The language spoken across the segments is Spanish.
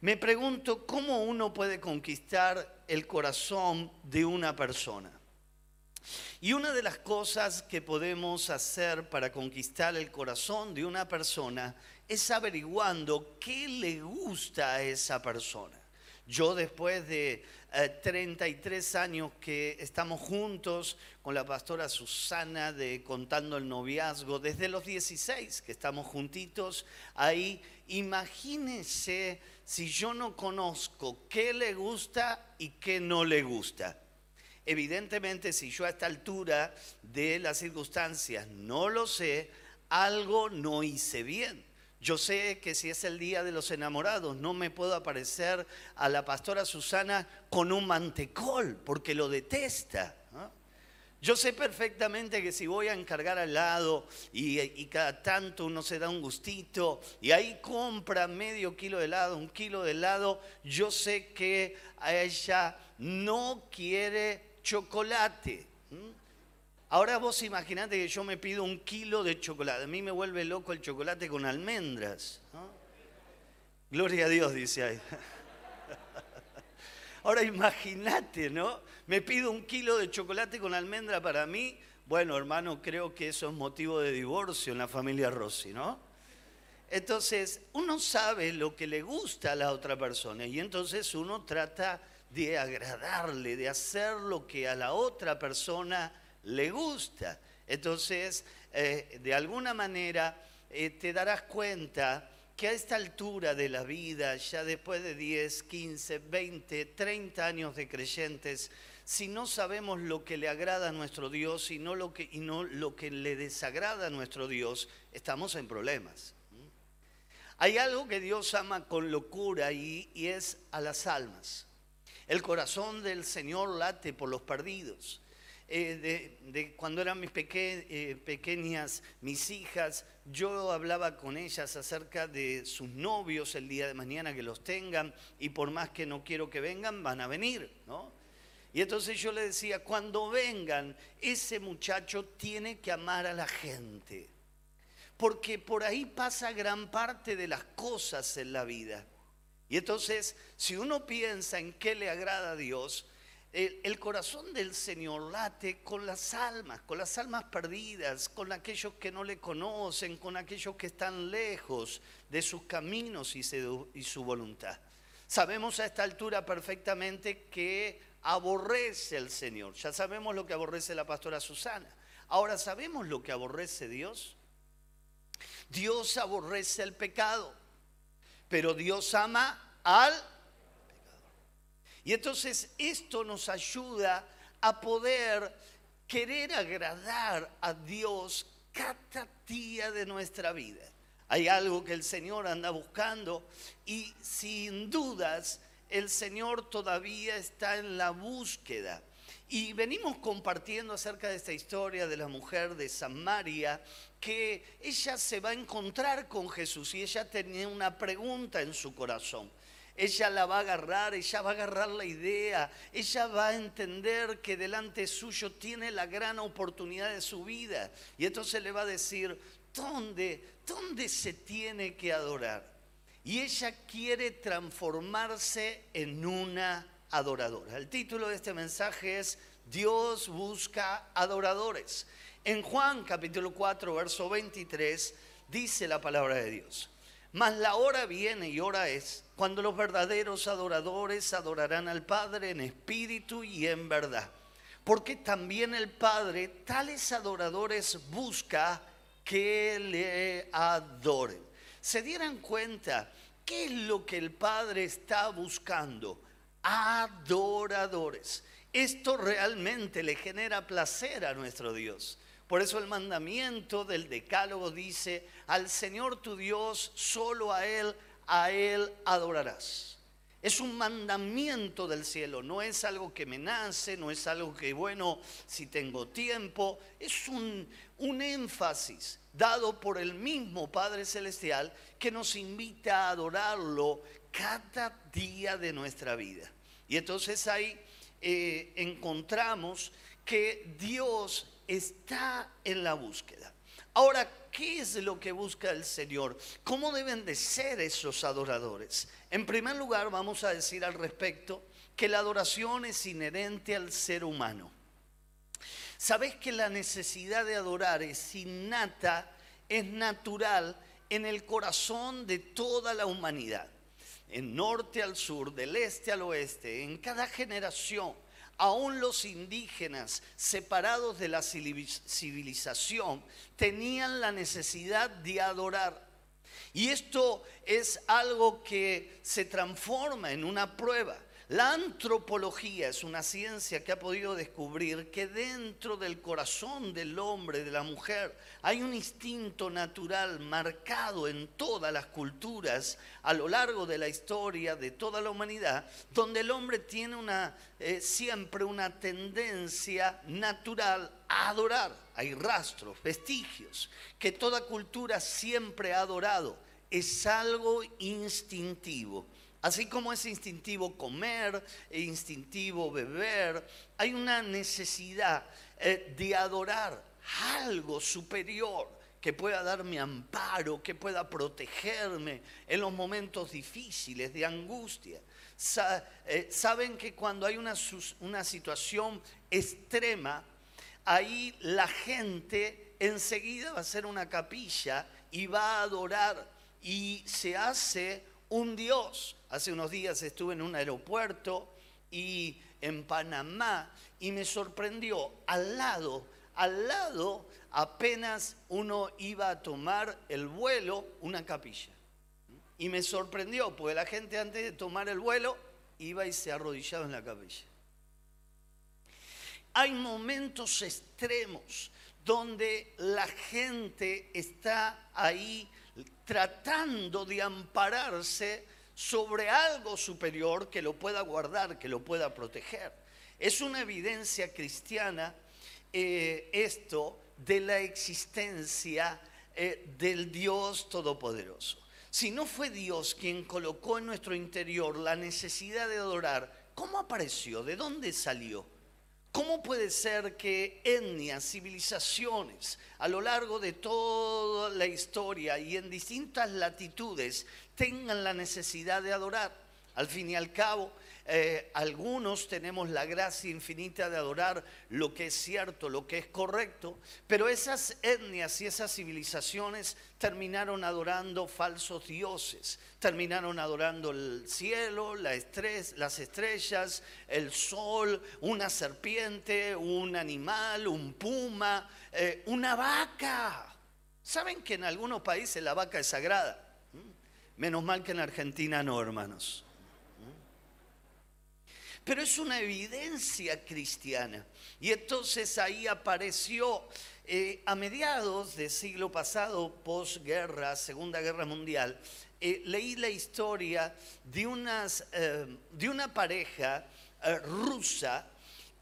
me pregunto cómo uno puede conquistar el corazón de una persona. Y una de las cosas que podemos hacer para conquistar el corazón de una persona es averiguando qué le gusta a esa persona. Yo después de 33 eh, años que estamos juntos con la pastora Susana de Contando el Noviazgo, desde los 16 que estamos juntitos ahí, imagínense si yo no conozco qué le gusta y qué no le gusta. Evidentemente, si yo a esta altura de las circunstancias no lo sé, algo no hice bien. Yo sé que si es el día de los enamorados, no me puedo aparecer a la pastora Susana con un mantecol, porque lo detesta. Yo sé perfectamente que si voy a encargar al lado y, cada tanto uno se da un gustito y ahí compra medio kilo de helado, un kilo de helado, yo sé que ella no quiere chocolate. Ahora vos imaginate que yo me pido un kilo de chocolate. A mí me vuelve loco el chocolate con almendras. Gloria a Dios, dice ahí. Ahora imagínate, ¿no? Me pido un kilo de chocolate con almendra para mí. Bueno, hermano, creo que eso es motivo de divorcio en la familia Rossi, ¿no? Entonces, uno sabe lo que le gusta a la otra persona y entonces uno trata de agradarle, de hacer lo que a la otra persona le gusta. Entonces, eh, de alguna manera, eh, te darás cuenta que a esta altura de la vida, ya después de 10, 15, 20, 30 años de creyentes, si no sabemos lo que le agrada a nuestro Dios y no lo que, no lo que le desagrada a nuestro Dios, estamos en problemas. Hay algo que Dios ama con locura y es a las almas. El corazón del Señor late por los perdidos. Eh, de, cuando eran mis eh, pequeñas, mis hijas, yo hablaba con ellas acerca de sus novios el día de mañana que los tengan y por más que no quiero que vengan, van a venir, ¿no? Y entonces yo le decía, cuando vengan, ese muchacho tiene que amar a la gente, porque por ahí pasa gran parte de las cosas en la vida. Y entonces, si uno piensa en qué le agrada a Dios, el, corazón del Señor late con las almas, con las almas perdidas, con aquellos que no le conocen, con aquellos que están lejos de sus caminos y, y su voluntad. Sabemos a esta altura perfectamente que aborrece el Señor. Ya sabemos lo que aborrece la pastora Susana. Ahora sabemos lo que aborrece Dios. Dios aborrece el pecado. Pero Dios ama al pecador. Y entonces esto nos ayuda a poder querer agradar a Dios cada día de nuestra vida. Hay algo que el Señor anda buscando y sin dudas el Señor todavía está en la búsqueda. Y venimos compartiendo acerca de esta historia de la mujer de Samaria que ella se va a encontrar con Jesús y ella tenía una pregunta en su corazón. Ella la va a agarrar, ella va a agarrar la idea, ella va a entender que delante suyo tiene la gran oportunidad de su vida. Y entonces le va a decir, ¿dónde, dónde se tiene que adorar? Y ella quiere transformarse en una adoradora. El título de este mensaje es Dios busca adoradores. En Juan capítulo 4, verso 23, dice la palabra de Dios. Mas la hora viene y hora es cuando los verdaderos adoradores adorarán al Padre en espíritu y en verdad. Porque también el Padre tales adoradores busca que le adoren. Se dieran cuenta qué es lo que el Padre está buscando. Adoradores. Esto realmente le genera placer a nuestro Dios. Por eso el mandamiento del decálogo dice, al Señor tu Dios, solo a Él, a Él adorarás. Es un mandamiento del cielo, no es algo que me nace, no es algo que, bueno, si tengo tiempo, es un, un énfasis dado por el mismo Padre Celestial que nos invita a adorarlo cada día de nuestra vida. Y entonces ahí eh, encontramos que Dios está en la búsqueda. Ahora, ¿qué es lo que busca el Señor? ¿Cómo deben de ser esos adoradores? En primer lugar, vamos a decir al respecto que la adoración es inherente al ser humano. ¿Sabes que la necesidad de adorar es innata, es natural en el corazón de toda la humanidad? En norte al sur, del este al oeste, en cada generación aún los indígenas separados de la civilización tenían la necesidad de adorar. Y esto es algo que se transforma en una prueba. La antropología es una ciencia que ha podido descubrir que dentro del corazón del hombre, de la mujer, hay un instinto natural marcado en todas las culturas a lo largo de la historia de toda la humanidad, donde el hombre tiene una, eh, siempre una tendencia natural a adorar. Hay rastros, vestigios, que toda cultura siempre ha adorado. Es algo instintivo. Así como es instintivo comer, e instintivo beber, hay una necesidad eh, de adorar algo superior que pueda darme amparo, que pueda protegerme en los momentos difíciles de angustia. Eh, saben que cuando hay una, una situación extrema, ahí la gente enseguida va a hacer una capilla y va a adorar y se hace un Dios. Hace unos días estuve en un aeropuerto y en Panamá y me sorprendió al lado, al lado apenas uno iba a tomar el vuelo, una capilla. Y me sorprendió, porque la gente antes de tomar el vuelo iba y se arrodillaba en la capilla. Hay momentos extremos donde la gente está ahí tratando de ampararse sobre algo superior que lo pueda guardar, que lo pueda proteger. Es una evidencia cristiana eh, esto de la existencia eh, del Dios Todopoderoso. Si no fue Dios quien colocó en nuestro interior la necesidad de adorar, ¿cómo apareció? ¿De dónde salió? ¿Cómo puede ser que etnias, civilizaciones, a lo largo de toda la historia y en distintas latitudes tengan la necesidad de adorar? Al fin y al cabo, eh, algunos tenemos la gracia infinita de adorar lo que es cierto, lo que es correcto, pero esas etnias y esas civilizaciones terminaron adorando falsos dioses, terminaron adorando el cielo, las estrellas, el sol, una serpiente, un animal, un puma, eh, una vaca. ¿Saben que en algunos países la vaca es sagrada? Menos mal que en Argentina no, hermanos pero es una evidencia cristiana. Y entonces ahí apareció eh, a mediados del siglo pasado, posguerra, Segunda Guerra Mundial, eh, leí la historia de, unas, eh, de una pareja rusa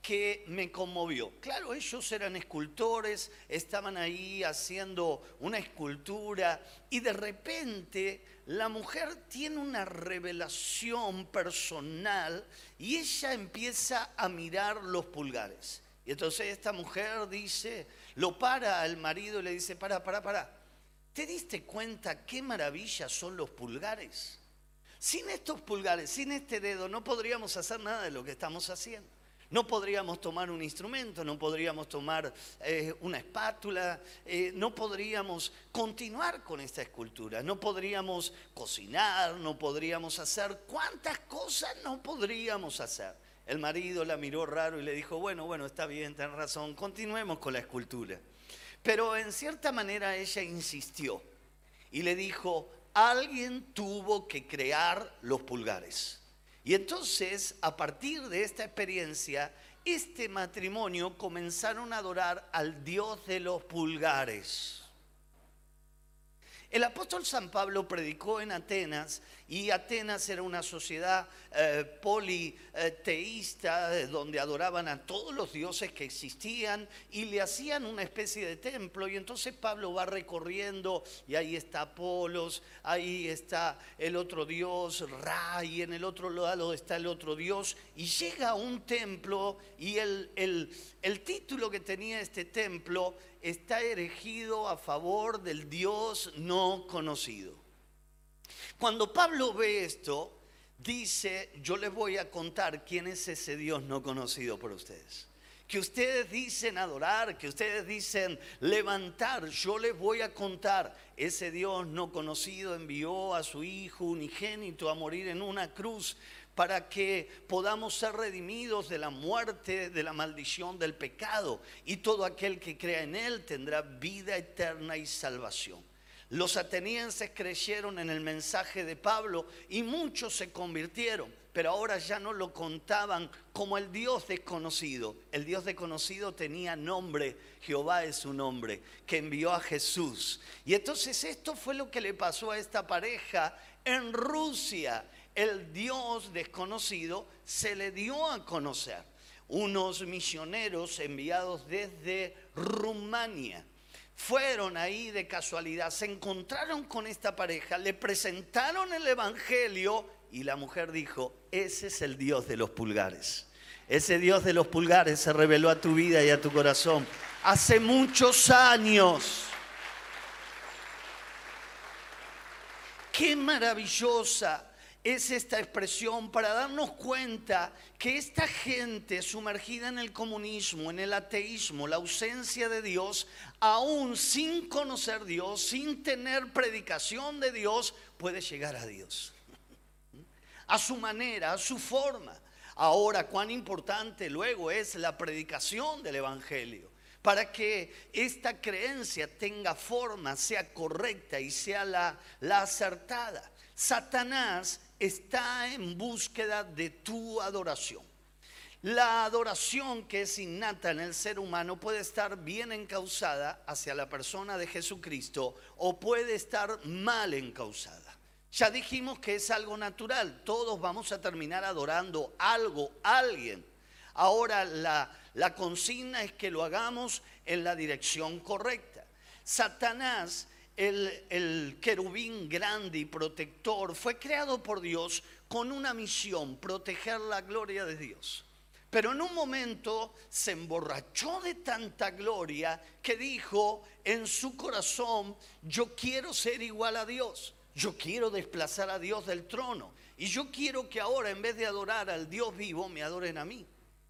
que me conmovió. Claro, ellos eran escultores, estaban ahí haciendo una escultura y de repente la mujer tiene una revelación personal y ella empieza a mirar los pulgares. Y entonces esta mujer dice, lo para al marido y le dice, para, para, para. ¿Te diste cuenta qué maravilla son los pulgares? Sin estos pulgares, sin este dedo, no podríamos hacer nada de lo que estamos haciendo. No podríamos tomar un instrumento, no podríamos tomar eh, una espátula, eh, no podríamos continuar con esta escultura, no podríamos cocinar, no podríamos hacer cuántas cosas no podríamos hacer. El marido la miró raro y le dijo, bueno, bueno, está bien, ten razón, continuemos con la escultura. Pero en cierta manera ella insistió y le dijo, alguien tuvo que crear los pulgares. Y entonces, a partir de esta experiencia, este matrimonio comenzaron a adorar al Dios de los pulgares. El apóstol San Pablo predicó en Atenas y Atenas era una sociedad eh, politeísta eh, donde adoraban a todos los dioses que existían y le hacían una especie de templo. Y entonces Pablo va recorriendo y ahí está Apolos, ahí está el otro dios Ra y en el otro lado está el otro dios. Y llega a un templo y el, el título que tenía este templo está erigido a favor del dios no conocido. Cuando Pablo ve esto, dice, yo les voy a contar quién es ese Dios no conocido por ustedes. Que ustedes dicen adorar, que ustedes dicen levantar, yo les voy a contar. Ese Dios no conocido envió a su Hijo unigénito a morir en una cruz para que podamos ser redimidos de la muerte, de la maldición del pecado. Y todo aquel que crea en Él tendrá vida eterna y salvación. Los atenienses creyeron en el mensaje de Pablo y muchos se convirtieron, pero ahora ya no lo contaban como el Dios desconocido. El Dios desconocido tenía nombre, Jehová es su nombre, que envió a Jesús. Y entonces esto fue lo que le pasó a esta pareja en Rusia. El Dios desconocido se le dio a conocer. Unos misioneros enviados desde Rumania fueron ahí de casualidad, se encontraron con esta pareja, le presentaron el Evangelio y la mujer dijo, ese es el Dios de los pulgares. Ese Dios de los pulgares se reveló a tu vida y a tu corazón hace muchos años. Qué maravillosa es esta expresión para darnos cuenta que esta gente sumergida en el comunismo, en el ateísmo, la ausencia de Dios, aún sin conocer Dios, sin tener predicación de Dios, puede llegar a Dios. A su manera, a su forma. Ahora, cuán importante luego es la predicación del Evangelio para que esta creencia tenga forma, sea correcta y sea la, la acertada. Satanás está en búsqueda de tu adoración. La adoración que es innata en el ser humano puede estar bien encausada hacia la persona de Jesucristo o puede estar mal encausada. Ya dijimos que es algo natural, todos vamos a terminar adorando algo, alguien. Ahora la, la consigna es que lo hagamos en la dirección correcta. Satanás el, querubín grande y protector, fue creado por Dios con una misión, proteger la gloria de Dios. Pero en un momento se emborrachó de tanta gloria que dijo en su corazón, yo quiero ser igual a Dios, yo quiero desplazar a Dios del trono y yo quiero que ahora en vez de adorar al Dios vivo me adoren a mí.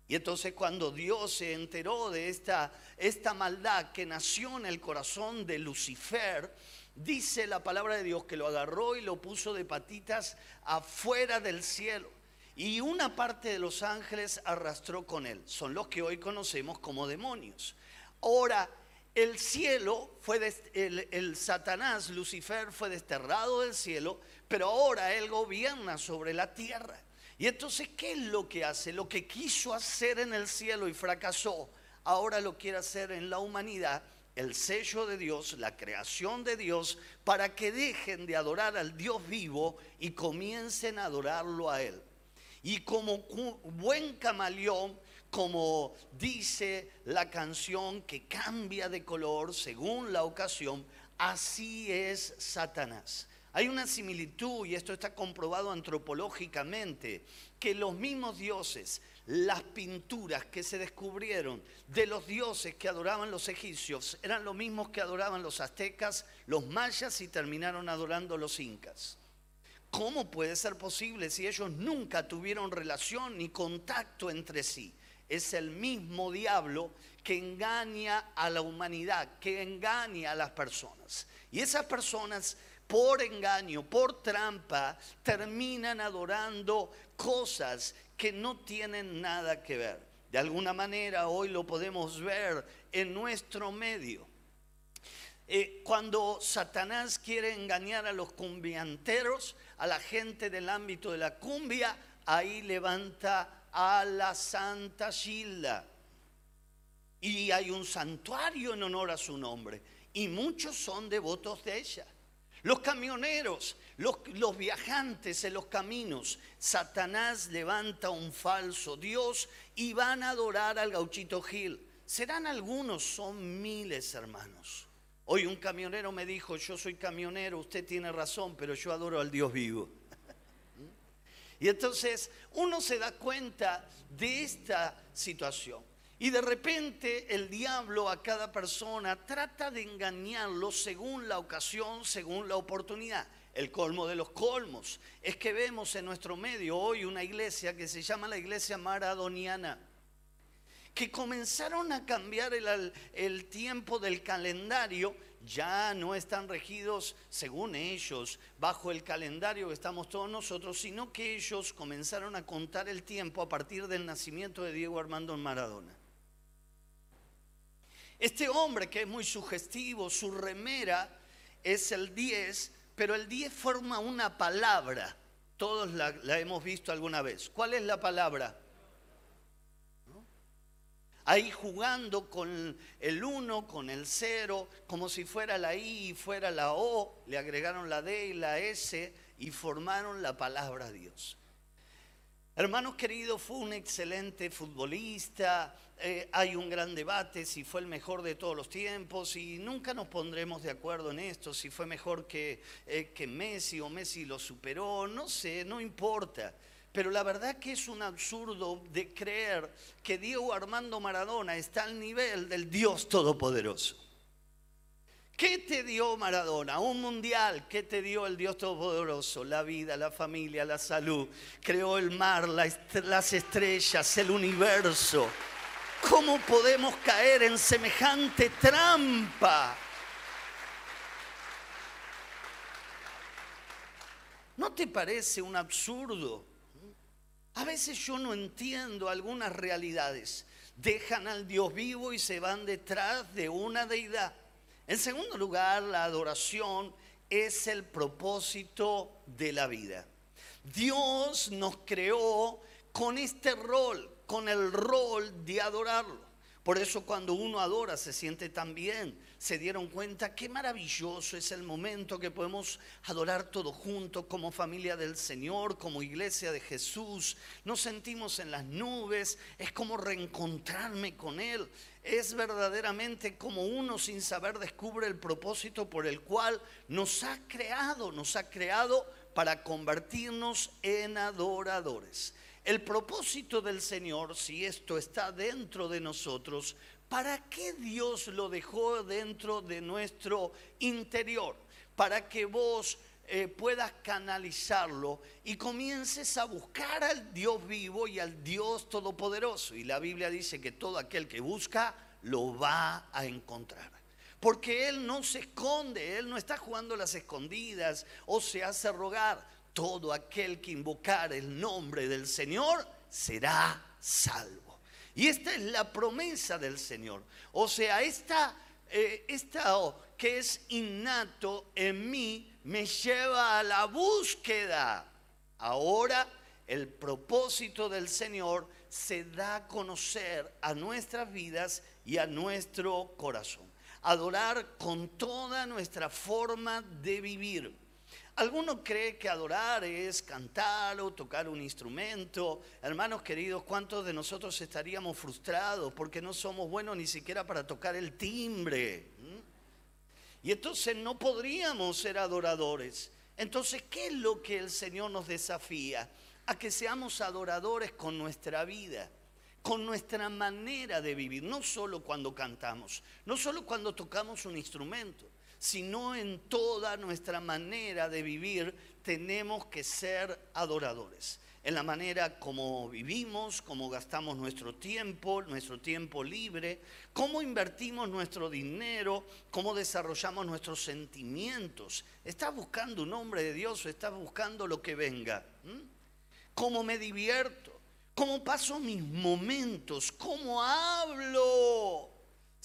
Y entonces cuando Dios se enteró de esta, esta maldad que nació en el corazón de Lucifer, dice la palabra de Dios que lo agarró y lo puso de patitas afuera del cielo. Y una parte de los ángeles arrastró con él. Son los que hoy conocemos como demonios. Ahora, el cielo fue, el, el Satanás, Lucifer, fue desterrado del cielo, pero ahora él gobierna sobre la tierra. Y entonces, ¿qué es lo que hace? Lo que quiso hacer en el cielo y fracasó, ahora lo quiere hacer en la humanidad, el sello de Dios, la creación de Dios, para que dejen de adorar al Dios vivo y comiencen a adorarlo a Él. Y como buen camaleón, como dice la canción que cambia de color según la ocasión, así es Satanás. Hay una similitud, y esto está comprobado antropológicamente, que los mismos dioses, las pinturas que se descubrieron de los dioses que adoraban los egipcios, eran los mismos que adoraban los aztecas, los mayas y terminaron adorando los incas. ¿Cómo puede ser posible si ellos nunca tuvieron relación ni contacto entre sí? Es el mismo diablo que engaña a la humanidad, que engaña a las personas. Y esas personas por engaño, por trampa, terminan adorando cosas que no tienen nada que ver. De alguna manera hoy lo podemos ver en nuestro medio. Eh, cuando Satanás quiere engañar a los cumbianteros, a la gente del ámbito de la cumbia, ahí levanta a la Santa Gilda. Y hay un santuario en honor a su nombre. Y muchos son devotos de ella. Los camioneros, los, viajantes en los caminos, Satanás levanta un falso Dios y van a adorar al gauchito Gil. Serán algunos, son miles hermanos. Hoy un camionero me dijo, yo soy camionero, usted tiene razón, pero yo adoro al Dios vivo. y entonces uno se da cuenta de esta situación. Y de repente el diablo a cada persona trata de engañarlo según la ocasión, según la oportunidad. El colmo de los colmos es que vemos en nuestro medio hoy una iglesia que se llama la iglesia maradoniana que comenzaron a cambiar el, tiempo del calendario, ya no están regidos, según ellos, bajo el calendario que estamos todos nosotros, sino que ellos comenzaron a contar el tiempo a partir del nacimiento de Diego Armando Maradona. Este hombre que es muy sugestivo, su remera es el 10, pero el 10 forma una palabra. Todos la, hemos visto alguna vez. ¿Cuál es la palabra? ahí jugando con el 1, con el 0, como si fuera la I y fuera la O, le agregaron la D y la S y formaron la palabra Dios. Hermanos queridos, fue un excelente futbolista, eh, hay un gran debate si fue el mejor de todos los tiempos y nunca nos pondremos de acuerdo en esto, si fue mejor que, eh, que Messi o Messi lo superó, no sé, no importa. Pero la verdad que es un absurdo de creer que Diego Armando Maradona está al nivel del Dios Todopoderoso. ¿Qué te dio Maradona? Un mundial. ¿Qué te dio el Dios Todopoderoso? La vida, la familia, la salud. Creó el mar, las estrellas, el universo. ¿Cómo podemos caer en semejante trampa? ¿No te parece un absurdo? A veces yo no entiendo algunas realidades. Dejan al Dios vivo y se van detrás de una deidad. En segundo lugar, la adoración es el propósito de la vida. Dios nos creó con este rol, con el rol de adorarlo. Por eso cuando uno adora se siente tan bien. Se dieron cuenta qué maravilloso es el momento que podemos adorar todos juntos como familia del Señor, como iglesia de Jesús. Nos sentimos en las nubes, es como reencontrarme con Él. Es verdaderamente como uno sin saber descubre el propósito por el cual nos ha creado, nos ha creado para convertirnos en adoradores. El propósito del Señor, si esto está dentro de nosotros, ¿para qué Dios lo dejó dentro de nuestro interior? Para que vos eh, puedas canalizarlo y comiences a buscar al Dios vivo y al Dios todopoderoso. Y la Biblia dice que todo aquel que busca lo va a encontrar. Porque Él no se esconde, Él no está jugando las escondidas o se hace rogar todo aquel que invocar el nombre del Señor será salvo. Y esta es la promesa del Señor. O sea, esta, eh, esta que es innato en mí me lleva a la búsqueda. Ahora el propósito del Señor se da a conocer a nuestras vidas y a nuestro corazón. Adorar con toda nuestra forma de vivir Alguno cree que adorar es cantar o tocar un instrumento. Hermanos queridos, ¿cuántos de nosotros estaríamos frustrados porque no somos buenos ni siquiera para tocar el timbre? ¿Mm? Y entonces no podríamos ser adoradores. Entonces, ¿qué es lo que el Señor nos desafía? A que seamos adoradores con nuestra vida con nuestra manera de vivir, no solo cuando cantamos, no solo cuando tocamos un instrumento, sino en toda nuestra manera de vivir tenemos que ser adoradores. En la manera como vivimos, cómo gastamos nuestro tiempo, nuestro tiempo libre, cómo invertimos nuestro dinero, cómo desarrollamos nuestros sentimientos. ¿Estás buscando un hombre de Dios o estás buscando lo que venga? ¿Mm? ¿Cómo me divierto? ¿Cómo paso mis momentos? ¿Cómo hablo?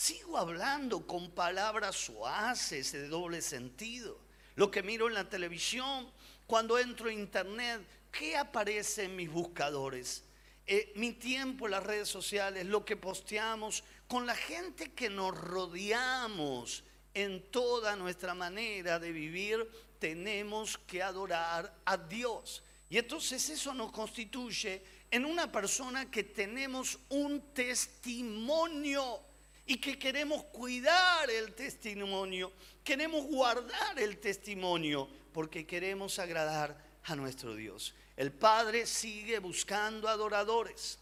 Sigo hablando con palabras suaces de doble sentido. Lo que miro en la televisión, cuando entro a internet, ¿qué aparece en mis buscadores? Eh, mi tiempo en las redes sociales, lo que posteamos, con la gente que nos rodeamos en toda nuestra manera de vivir, tenemos que adorar a Dios. Y entonces eso nos constituye en una persona que tenemos un testimonio y que queremos cuidar el testimonio, queremos guardar el testimonio, porque queremos agradar a nuestro Dios. El Padre sigue buscando adoradores.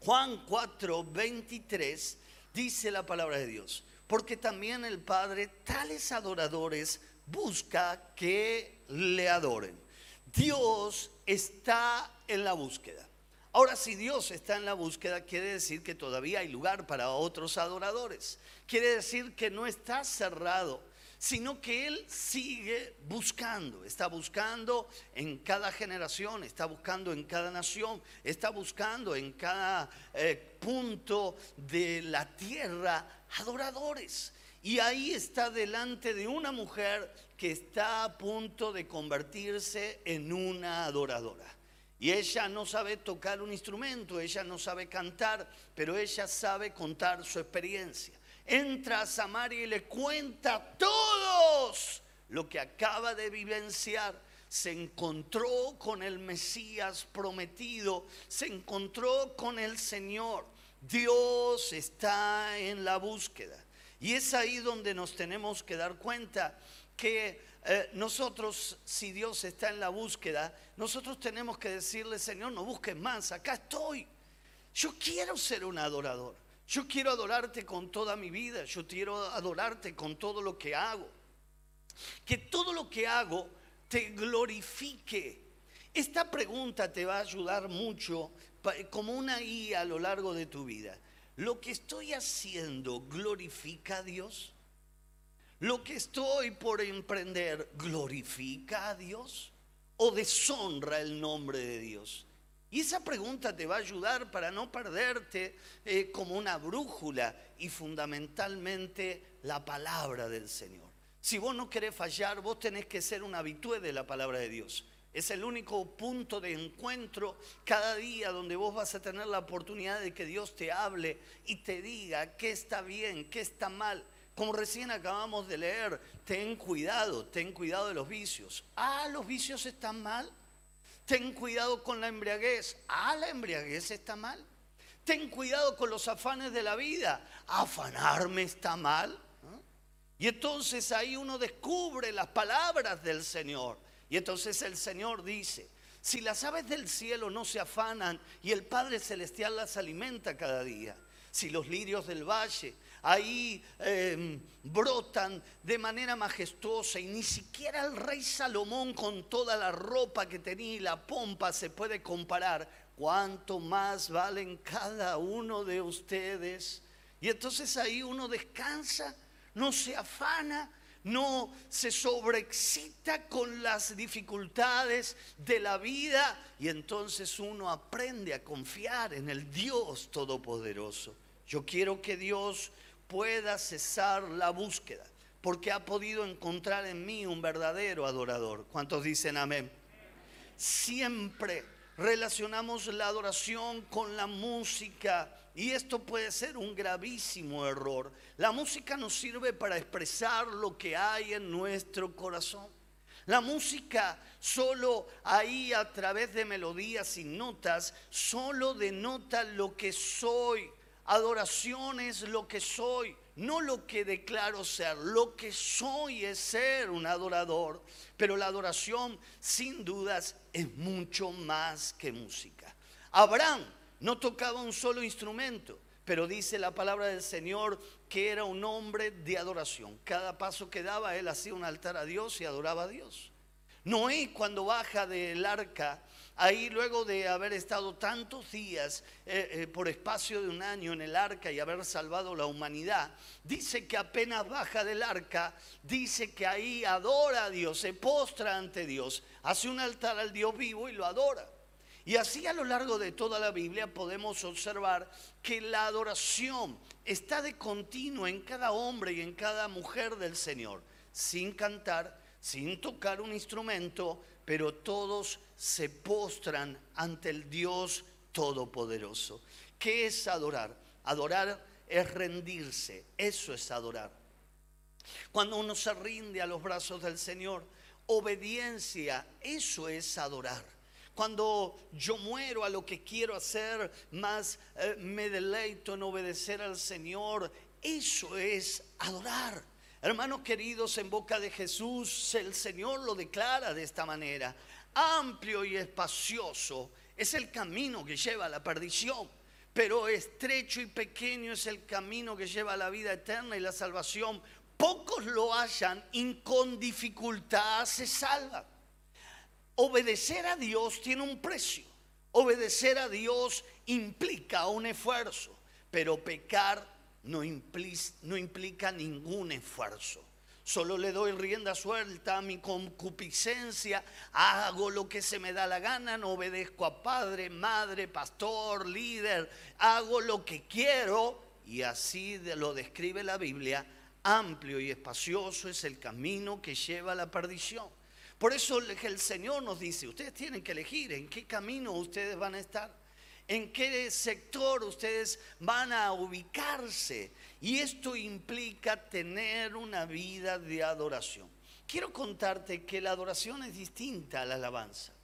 Juan 4, 23 dice la palabra de Dios, porque también el Padre tales adoradores busca que le adoren. Dios está en la búsqueda. Ahora, si Dios está en la búsqueda, quiere decir que todavía hay lugar para otros adoradores. Quiere decir que no está cerrado, sino que Él sigue buscando. Está buscando en cada generación, está buscando en cada nación, está buscando en cada eh, punto de la tierra adoradores. Y ahí está delante de una mujer que está a punto de convertirse en una adoradora. Y ella no sabe tocar un instrumento, ella no sabe cantar, pero ella sabe contar su experiencia. Entra a Samaria y le cuenta a todos lo que acaba de vivenciar. Se encontró con el Mesías prometido, se encontró con el Señor. Dios está en la búsqueda. Y es ahí donde nos tenemos que dar cuenta que eh, nosotros, si Dios está en la búsqueda, nosotros tenemos que decirle, Señor, no busques más, acá estoy. Yo quiero ser un adorador. Yo quiero adorarte con toda mi vida. Yo quiero adorarte con todo lo que hago. Que todo lo que hago te glorifique. Esta pregunta te va a ayudar mucho como una guía a lo largo de tu vida. ¿Lo que estoy haciendo glorifica a Dios? ¿Lo que estoy por emprender glorifica a Dios o deshonra el nombre de Dios? Y esa pregunta te va a ayudar para no perderte eh, como una brújula y fundamentalmente la palabra del Señor. Si vos no querés fallar, vos tenés que ser un habitué de la palabra de Dios. Es el único punto de encuentro cada día donde vos vas a tener la oportunidad de que Dios te hable y te diga qué está bien, qué está mal. Como recién acabamos de leer, ten cuidado, ten cuidado de los vicios. Ah, los vicios están mal. Ten cuidado con la embriaguez. Ah, la embriaguez está mal. Ten cuidado con los afanes de la vida. Afanarme está mal. Y entonces ahí uno descubre las palabras del Señor. Y entonces el Señor dice, si las aves del cielo no se afanan y el Padre Celestial las alimenta cada día, si los lirios del valle ahí em, brotan de manera majestuosa y ni siquiera el rey Salomón con toda la ropa que tenía y la pompa se puede comparar, cuánto más valen cada uno de ustedes. Y entonces ahí uno descansa, no se afana, no se sobreexcita con las dificultades de la vida y entonces uno aprende a confiar en el Dios Todopoderoso. Yo quiero que Dios pueda cesar la búsqueda, porque ha podido encontrar en mí un verdadero adorador. ¿Cuántos dicen amén? Siempre relacionamos la adoración con la música y esto puede ser un gravísimo error. La música nos sirve para expresar lo que hay en nuestro corazón. La música solo ahí a través de melodías y notas, solo denota lo que soy. Adoración es lo que soy, no lo que declaro ser. Lo que soy es ser un adorador. Pero la adoración, sin dudas, es mucho más que música. Abraham no tocaba un solo instrumento, pero dice la palabra del Señor que era un hombre de adoración. Cada paso que daba, él hacía un altar a Dios y adoraba a Dios. Noé cuando baja del arca, ahí luego de haber estado tantos días eh, eh, por espacio de un año en el arca y haber salvado la humanidad, dice que apenas baja del arca, dice que ahí adora a Dios, se postra ante Dios, hace un altar al Dios vivo y lo adora. Y así a lo largo de toda la Biblia podemos observar que la adoración está de continuo en cada hombre y en cada mujer del Señor, sin cantar, sin tocar un instrumento, pero todos se postran ante el Dios Todopoderoso. ¿Qué es adorar? Adorar es rendirse, eso es adorar. Cuando uno se rinde a los brazos del Señor, obediencia, eso es adorar. Cuando yo muero a lo que quiero hacer, más eh, me deleito en obedecer al Señor, eso es adorar. Hermanos queridos, en boca de Jesús el Señor lo declara de esta manera. Amplio y espacioso es el camino que lleva a la perdición, pero estrecho y pequeño es el camino que lleva a la vida eterna y la salvación. Pocos lo hallan y con dificultad se salvan. Obedecer a Dios tiene un precio. Obedecer a Dios implica un esfuerzo, pero pecar no implica, no implica ningún esfuerzo. Solo le doy rienda suelta a mi concupiscencia, hago lo que se me da la gana, no obedezco a padre, madre, pastor, líder, hago lo que quiero y así lo describe la Biblia, amplio y espacioso es el camino que lleva a la perdición. Por eso el Señor nos dice, ustedes tienen que elegir en qué camino ustedes van a estar en qué sector ustedes van a ubicarse. Y esto implica tener una vida de adoración. Quiero contarte que la adoración es distinta a la alabanza.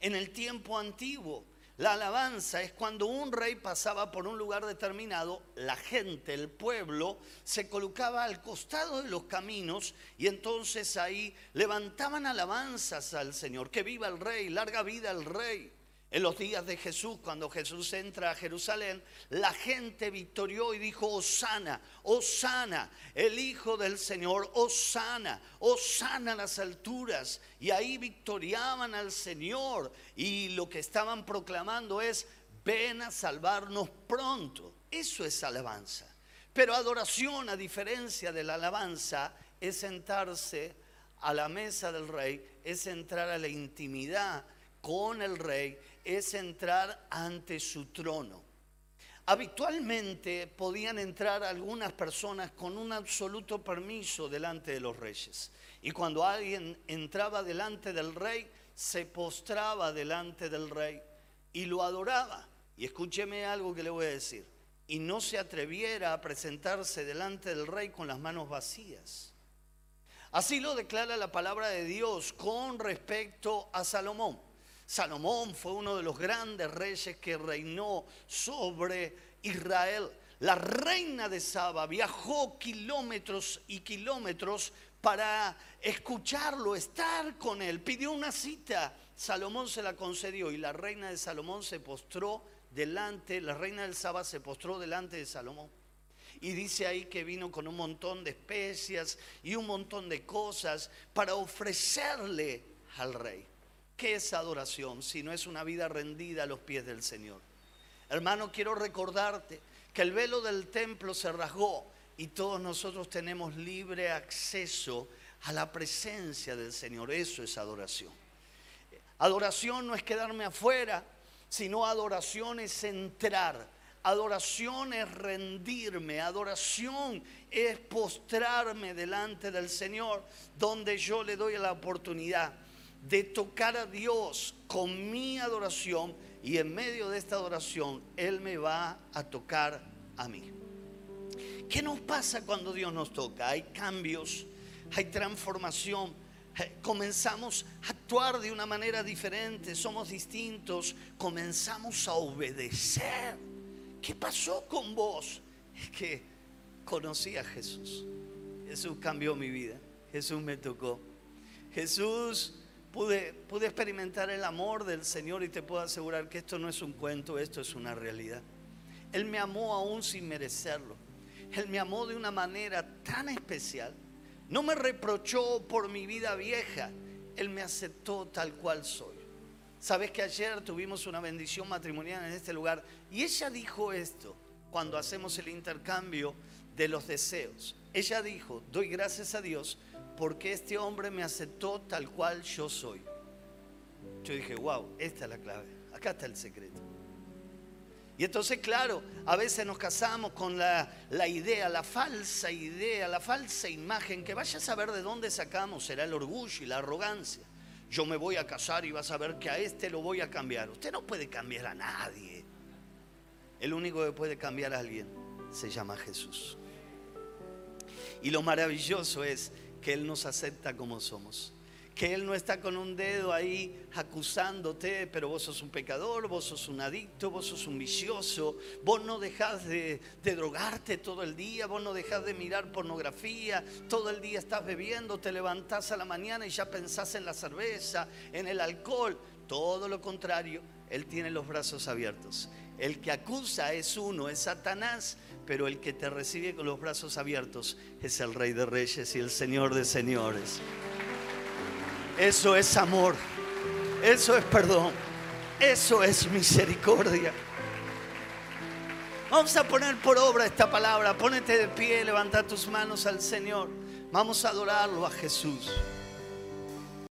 En el tiempo antiguo, la alabanza es cuando un rey pasaba por un lugar determinado, la gente, el pueblo, se colocaba al costado de los caminos y entonces ahí levantaban alabanzas al Señor. Que viva el rey, larga vida el rey. En los días de Jesús, cuando Jesús entra a Jerusalén, la gente victorió y dijo, Osana, Osana, el Hijo del Señor, Osana, Osana las alturas. Y ahí victoriaban al Señor y lo que estaban proclamando es, ven a salvarnos pronto. Eso es alabanza. Pero adoración, a diferencia de la alabanza, es sentarse a la mesa del rey, es entrar a la intimidad con el rey es entrar ante su trono. Habitualmente podían entrar algunas personas con un absoluto permiso delante de los reyes. Y cuando alguien entraba delante del rey, se postraba delante del rey y lo adoraba. Y escúcheme algo que le voy a decir. Y no se atreviera a presentarse delante del rey con las manos vacías. Así lo declara la palabra de Dios con respecto a Salomón. Salomón fue uno de los grandes reyes que reinó sobre Israel. La reina de Saba viajó kilómetros y kilómetros para escucharlo, estar con él. Pidió una cita. Salomón se la concedió y la reina de Salomón se postró delante, la reina del Saba se postró delante de Salomón. Y dice ahí que vino con un montón de especias y un montón de cosas para ofrecerle al rey. ¿Qué es adoración si no es una vida rendida a los pies del Señor? Hermano, quiero recordarte que el velo del templo se rasgó y todos nosotros tenemos libre acceso a la presencia del Señor. Eso es adoración. Adoración no es quedarme afuera, sino adoración es entrar. Adoración es rendirme, adoración es postrarme delante del Señor, donde yo le doy la oportunidad de tocar a Dios con mi adoración y en medio de esta adoración Él me va a tocar a mí. ¿Qué nos pasa cuando Dios nos toca? Hay cambios, hay transformación, eh, comenzamos a actuar de una manera diferente, somos distintos, comenzamos a obedecer. ¿Qué pasó con vos? Es que conocí a Jesús. Jesús cambió mi vida. Jesús me tocó. Jesús pude, experimentar el amor del Señor y te puedo asegurar que esto no es un cuento, esto es una realidad. Él me amó aún sin merecerlo. Él me amó de una manera tan especial. No me reprochó por mi vida vieja. Él me aceptó tal cual soy. Sabes que ayer tuvimos una bendición matrimonial en este lugar y ella dijo esto cuando hacemos el intercambio de los deseos. Ella dijo, doy gracias a Dios porque este hombre me aceptó tal cual yo soy. Yo dije, wow, esta es la clave, acá está el secreto. Y entonces, claro, a veces nos casamos con la, idea, la falsa idea, la falsa imagen, que vaya a saber de dónde sacamos, será el orgullo y la arrogancia. Yo me voy a casar y vas a ver que a este lo voy a cambiar. Usted no puede cambiar a nadie. El único que puede cambiar a alguien se llama Jesús. Y lo maravilloso es que Él nos acepta como somos. Que Él no está con un dedo ahí acusándote, pero vos sos un pecador, vos sos un adicto, vos sos un vicioso, vos no dejás de, de drogarte todo el día, vos no dejás de mirar pornografía, todo el día estás bebiendo, te levantás a la mañana y ya pensás en la cerveza, en el alcohol. Todo lo contrario, Él tiene los brazos abiertos. El que acusa es uno, es Satanás, pero el que te recibe con los brazos abiertos es el Rey de Reyes y el Señor de Señores. Eso es amor, eso es perdón, eso es misericordia. Vamos a poner por obra esta palabra, ponete de pie, levanta tus manos al Señor. Vamos a adorarlo a Jesús.